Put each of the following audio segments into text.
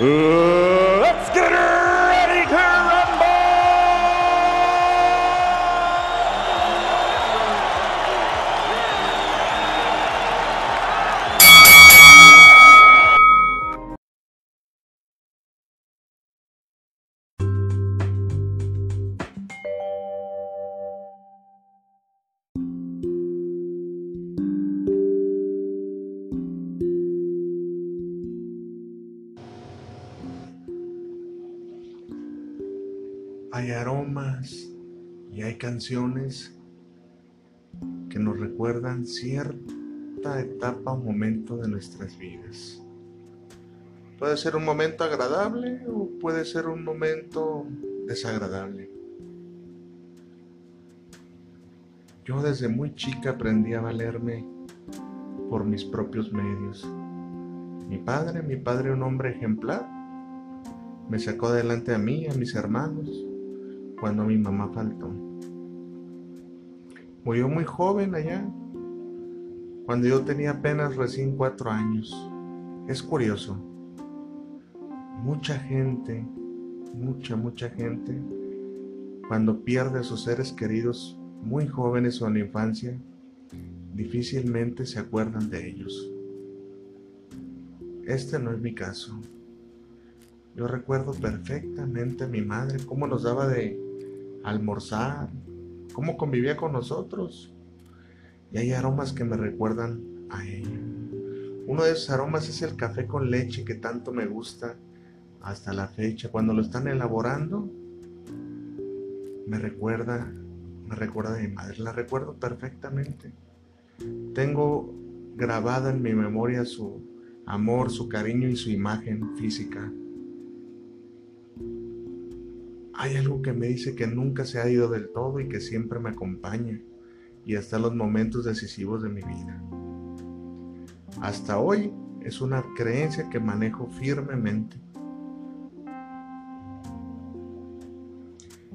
let's get ready to hay aromas y hay canciones que nos recuerdan cierta etapa o momento de nuestras vidas. Puede ser un momento agradable o puede ser un momento desagradable. Yo desde muy chica aprendí a valerme por mis propios medios. Mi padre, mi padre un hombre ejemplar, me sacó adelante a mí, a mis hermanos, cuando mi mamá faltó. Murió muy joven allá, cuando yo tenía apenas recién cuatro años. Es curioso. Mucha gente, mucha, mucha gente, cuando pierde a sus seres queridos muy jóvenes o en la infancia, difícilmente se acuerdan de ellos. Este no es mi caso. Yo recuerdo perfectamente a mi madre, cómo nos daba de almorzar, cómo convivía con nosotros. Y hay aromas que me recuerdan a ella. Uno de esos aromas es el café con leche que tanto me gusta hasta la fecha. Cuando lo están elaborando, me recuerda, me recuerda a mi madre. La recuerdo perfectamente. Tengo grabada en mi memoria su amor, su cariño y su imagen física hay algo que me dice que nunca se ha ido del todo y que siempre me acompaña y hasta los momentos decisivos de mi vida. Hasta hoy es una creencia que manejo firmemente.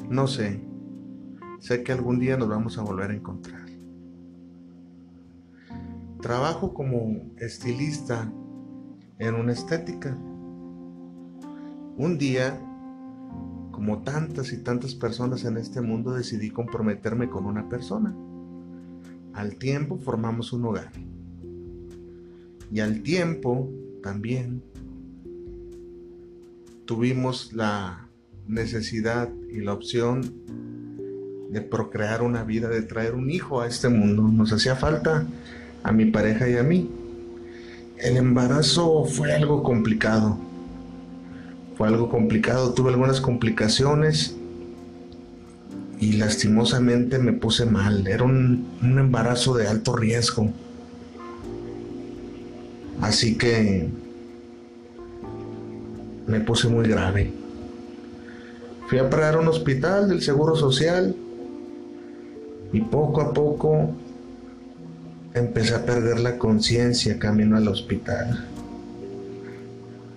No sé, sé que algún día nos vamos a volver a encontrar. Trabajo como estilista en una estética. Un día como tantas y tantas personas en este mundo, decidí comprometerme con una persona. Al tiempo formamos un hogar. Y al tiempo también tuvimos la necesidad y la opción de procrear una vida, de traer un hijo a este mundo. Nos hacía falta a mi pareja y a mí. El embarazo fue algo complicado fue algo complicado, tuve algunas complicaciones y lastimosamente me puse mal. Era un, embarazo de alto riesgo. Así que me puse muy grave. Fui a parar a un hospital del Seguro Social y poco a poco empecé a perder la conciencia camino al hospital.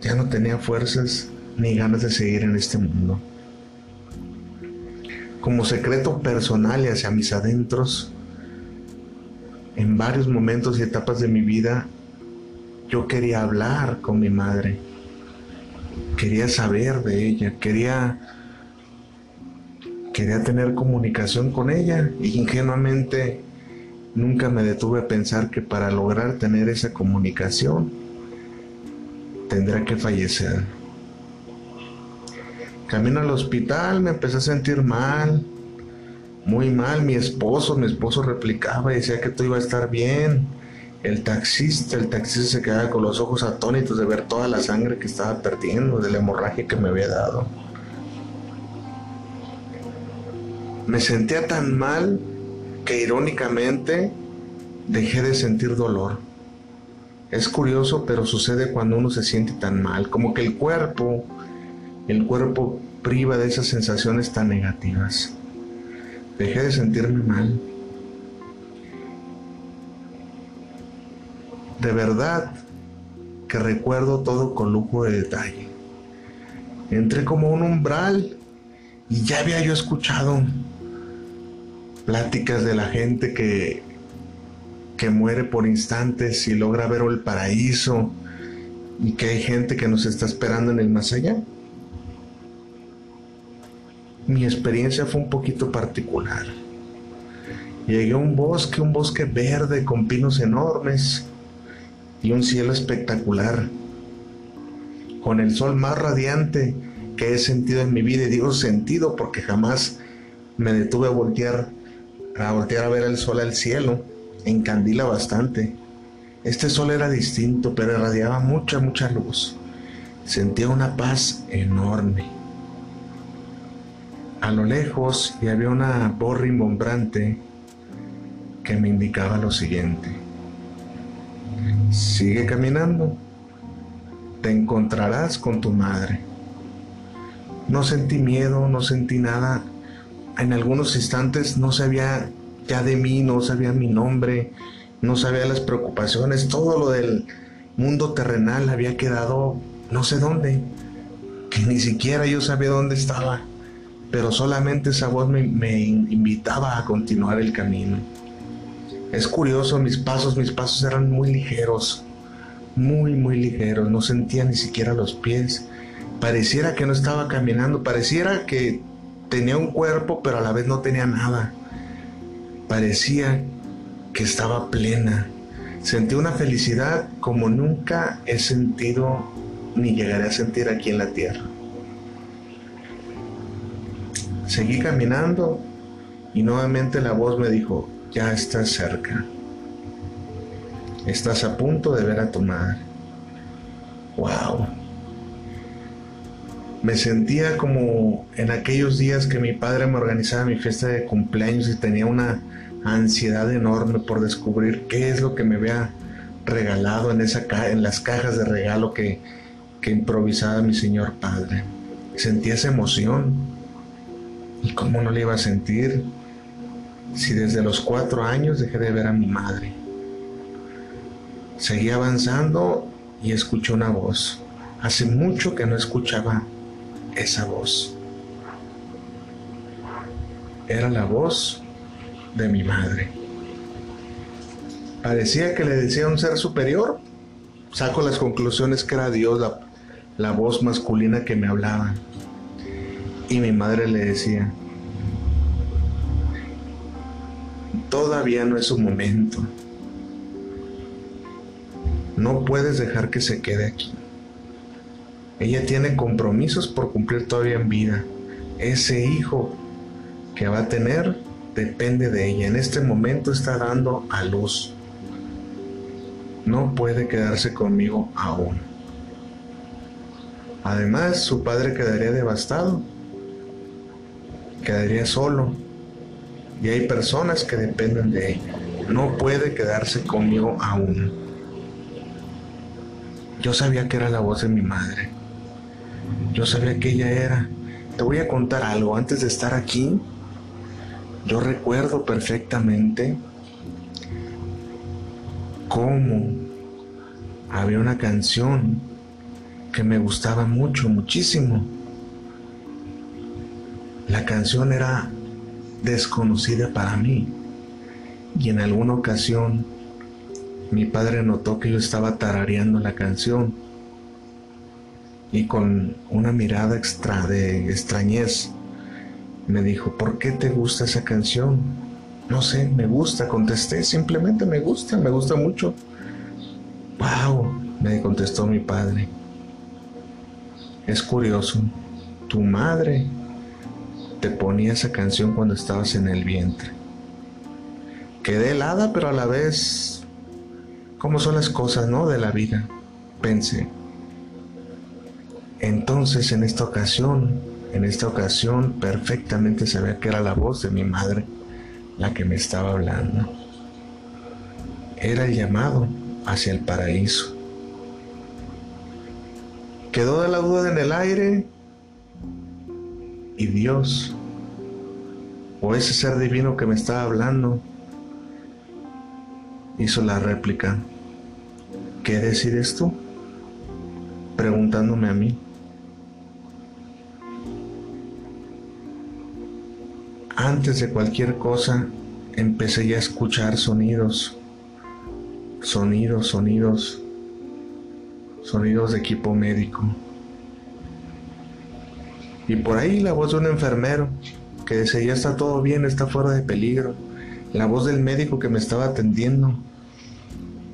Ya no tenía fuerzas ni ganas de seguir en este mundo. Como secreto personal y hacia mis adentros, en varios momentos y etapas de mi vida, yo quería hablar con mi madre. Quería saber de ella, quería quería tener comunicación con ella y ingenuamente nunca me detuve a pensar que para lograr tener esa comunicación tendrá que fallecer. Camino al hospital, me empecé a sentir mal, muy mal. Mi esposo, mi esposo replicaba y decía que todo iba a estar bien. El taxista, el taxista se quedaba con los ojos atónitos de ver toda la sangre que estaba perdiendo, de la hemorragia que me había dado. Me sentía tan mal que irónicamente dejé de sentir dolor. Es curioso, pero sucede cuando uno se siente tan mal, como que el cuerpo el cuerpo priva de esas sensaciones tan negativas. Dejé de sentirme mal. De verdad que recuerdo todo con lujo de detalle. Entré como un umbral y ya había yo escuchado pláticas de la gente que, que muere por instantes y logra ver el paraíso y que hay gente que nos está esperando en el más allá. Mi experiencia fue un poquito particular. Llegué a un bosque, un bosque verde con pinos enormes y un cielo espectacular, con el sol más radiante que he sentido en mi vida, y digo sentido porque jamás me detuve a voltear, a voltear a ver el sol al cielo, encandila bastante. Este sol era distinto, pero irradiaba mucha, mucha luz. Sentía una paz enorme. A lo lejos y había una voz rimbombante que me indicaba lo siguiente. Sigue caminando. Te encontrarás con tu madre. No sentí miedo, no sentí nada. En algunos instantes no sabía ya de mí, no sabía mi nombre, no sabía las preocupaciones, todo lo del mundo terrenal había quedado no sé dónde, que ni siquiera yo sabía dónde estaba, pero solamente esa voz me, invitaba a continuar el camino. Es curioso, mis pasos, mis pasos eran muy ligeros, muy, muy ligeros, no sentía ni siquiera los pies. Pareciera que no estaba caminando, pareciera que tenía un cuerpo, pero a la vez no tenía nada. Parecía que estaba plena. Sentí una felicidad como nunca he sentido ni llegaré a sentir aquí en la tierra. Seguí caminando y nuevamente la voz me dijo, ya estás cerca. Estás a punto de ver a tu madre. Wow. Me sentía como en aquellos días que mi padre me organizaba mi fiesta de cumpleaños y tenía una ansiedad enorme por descubrir qué es lo que me había regalado en, esa en las cajas de regalo que, que improvisaba mi señor padre. Sentía esa emoción. ¿Y cómo no le iba a sentir? si desde los cuatro años dejé de ver a mi madre? Seguí avanzando y escuché una voz. Hace mucho que no escuchaba esa voz. Era la voz de mi madre. Parecía que le decía un ser superior. Saco las conclusiones que era Dios, la, la voz masculina que me hablaba. Y mi madre le decía, Todavía no es su momento. No puedes dejar que se quede aquí. Ella tiene compromisos por cumplir todavía en vida. Ese hijo que va a tener depende de ella. En este momento está dando a luz. No puede quedarse conmigo aún. Además, su padre quedaría devastado. Quedaría solo y hay personas que dependen de ella. No puede quedarse conmigo aún. Yo sabía que era la voz de mi madre. Yo sabía que ella era. Te voy a contar algo. Antes de estar aquí, yo recuerdo perfectamente cómo había una canción que me gustaba mucho, muchísimo. La canción era desconocida para mí. Y en alguna ocasión mi padre notó que yo estaba tarareando la canción y con una mirada extra de extrañez me dijo, ¿por qué te gusta esa canción? No sé, me gusta, contesté, simplemente me gusta, me gusta mucho. ¡Wow! me contestó mi padre. Es curioso, tu madre te ponía esa canción cuando estabas en el vientre. Quedé helada, pero a la vez, ¿cómo son las cosas, no? De la vida, pensé. Entonces, en esta ocasión, en esta ocasión, perfectamente sabía que era la voz de mi madre la que me estaba hablando. Era el llamado hacia el paraíso. Quedó de la duda en el aire Y Dios, o ese ser divino que me estaba hablando, hizo la réplica. ¿Qué decides tú? Preguntándome a mí. Antes de cualquier cosa, empecé ya a escuchar sonidos, sonidos, sonidos, sonidos de equipo médico. Y por ahí la voz de un enfermero que decía, ya está todo bien, está fuera de peligro. La voz del médico que me estaba atendiendo.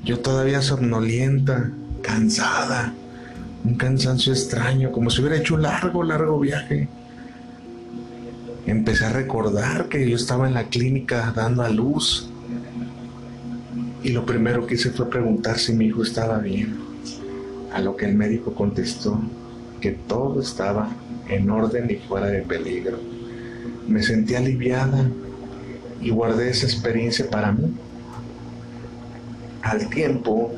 Yo todavía somnolienta, cansada, un cansancio extraño, como si hubiera hecho un largo, largo viaje. Empecé a recordar que yo estaba en la clínica dando a luz. Y lo primero que hice fue preguntar si mi hijo estaba bien. A lo que el médico contestó que todo estaba en orden y fuera de peligro. Me sentí aliviada y guardé esa experiencia para mí al tiempo,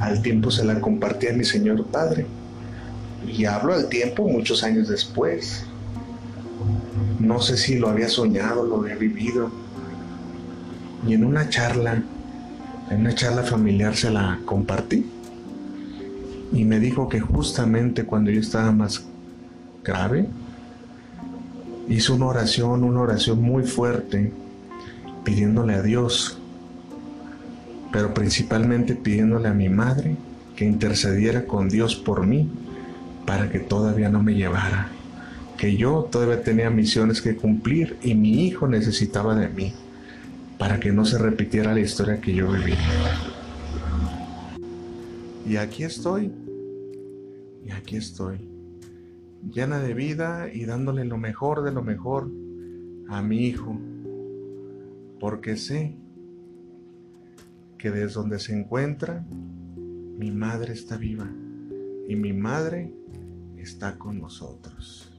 al tiempo se la compartí a mi Señor Padre. Y hablo al tiempo muchos años después. No sé si lo había soñado, lo había vivido. Y en una charla, en una charla familiar se la compartí. Y me dijo que justamente cuando yo estaba más grave, hizo una oración, una oración muy fuerte, pidiéndole a Dios pero principalmente pidiéndole a mi madre que intercediera con Dios por mí para que todavía no me llevara, que yo todavía tenía misiones que cumplir y mi hijo necesitaba de mí para que no se repitiera la historia que yo viví. Y aquí estoy, y aquí estoy, llena de vida y dándole lo mejor de lo mejor a mi hijo, porque sé que desde donde se encuentra, mi madre está viva y mi madre está con nosotros.